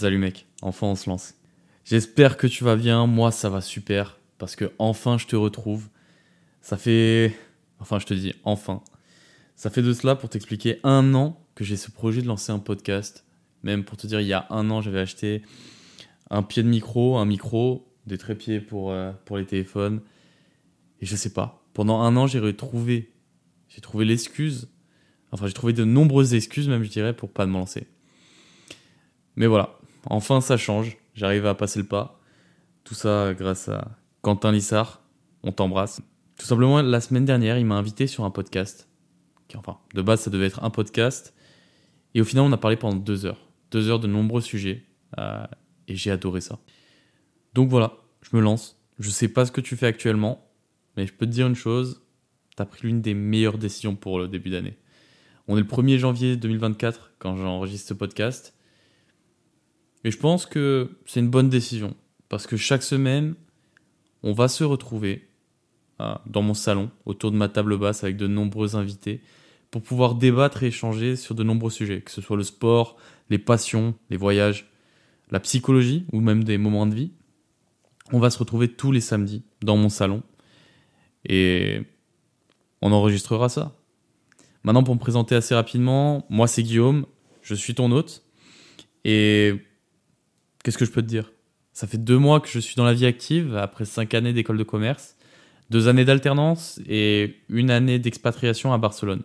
Salut mec, enfin on se lance. J'espère que tu vas bien, moi ça va super, parce que enfin je te retrouve. Ça fait... Enfin je te dis enfin. Ça fait de cela pour t'expliquer un an que j'ai ce projet de lancer un podcast. Même pour te dire, il y a un an j'avais acheté un pied de micro, un micro, des trépieds pour, euh, pour les téléphones. Et je sais pas, pendant un an j'ai retrouvé, j'ai trouvé l'excuse, enfin j'ai trouvé de nombreuses excuses même je dirais pour pas me lancer. Mais voilà, enfin ça change, j'arrive à passer le pas. Tout ça grâce à Quentin Lissard, on t'embrasse. Tout simplement, la semaine dernière, il m'a invité sur un podcast. Enfin, de base, ça devait être un podcast. Et au final, on a parlé pendant deux heures. Deux heures de nombreux sujets. Euh, et j'ai adoré ça. Donc voilà, je me lance. Je sais pas ce que tu fais actuellement, mais je peux te dire une chose. Tu as pris l'une des meilleures décisions pour le début d'année. On est le 1er janvier 2024 quand j'enregistre ce podcast. Et je pense que c'est une bonne décision. Parce que chaque semaine, on va se retrouver euh, dans mon salon, autour de ma table basse avec de nombreux invités, pour pouvoir débattre et échanger sur de nombreux sujets, que ce soit le sport, les passions, les voyages, la psychologie ou même des moments de vie. On va se retrouver tous les samedis dans mon salon et on enregistrera ça. Maintenant, pour me présenter assez rapidement, moi c'est Guillaume, je suis ton hôte et qu'est-ce que je peux te dire? Ça fait deux mois que je suis dans la vie active, après cinq années d'école de commerce, deux années d'alternance et une année d'expatriation à Barcelone.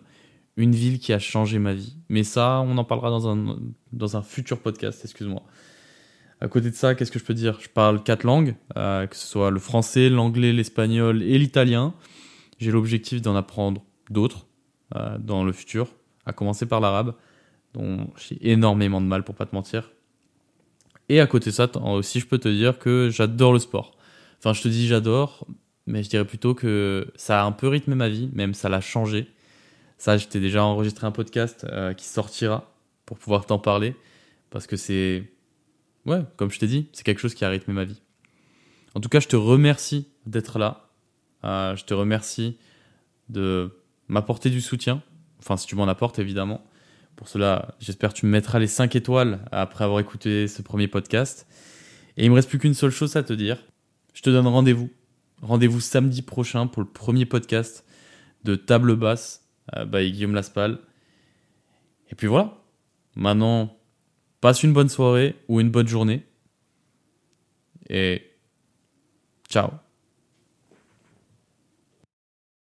Une ville qui a changé ma vie. Mais ça, on en parlera dans un, dans un futur podcast, excuse-moi. À côté de ça, qu'est-ce que je peux dire? Je parle quatre langues, euh, que ce soit le français, l'anglais, l'espagnol et l'italien. J'ai l'objectif d'en apprendre d'autres euh, dans le futur, à commencer par l'arabe, dont j'ai énormément de mal pour pas te mentir. Et à côté de ça, aussi, je peux te dire que j'adore le sport. Enfin, je te dis j'adore, mais je dirais plutôt que ça a un peu rythmé ma vie, même ça l'a changé. Ça, j'étais déjà enregistré un podcast euh, qui sortira pour pouvoir t'en parler, parce que c'est, ouais, comme je t'ai dit, c'est quelque chose qui a rythmé ma vie. En tout cas, je te remercie d'être là. Euh, je te remercie de m'apporter du soutien. Enfin, si tu m'en apportes, évidemment. Pour cela, j'espère que tu me mettras les 5 étoiles après avoir écouté ce premier podcast. Et il me reste plus qu'une seule chose à te dire. Je te donne rendez-vous. Rendez-vous samedi prochain pour le premier podcast de Table Basse euh, by Guillaume Laspal. Et puis voilà. Maintenant, passe une bonne soirée ou une bonne journée. Et ciao.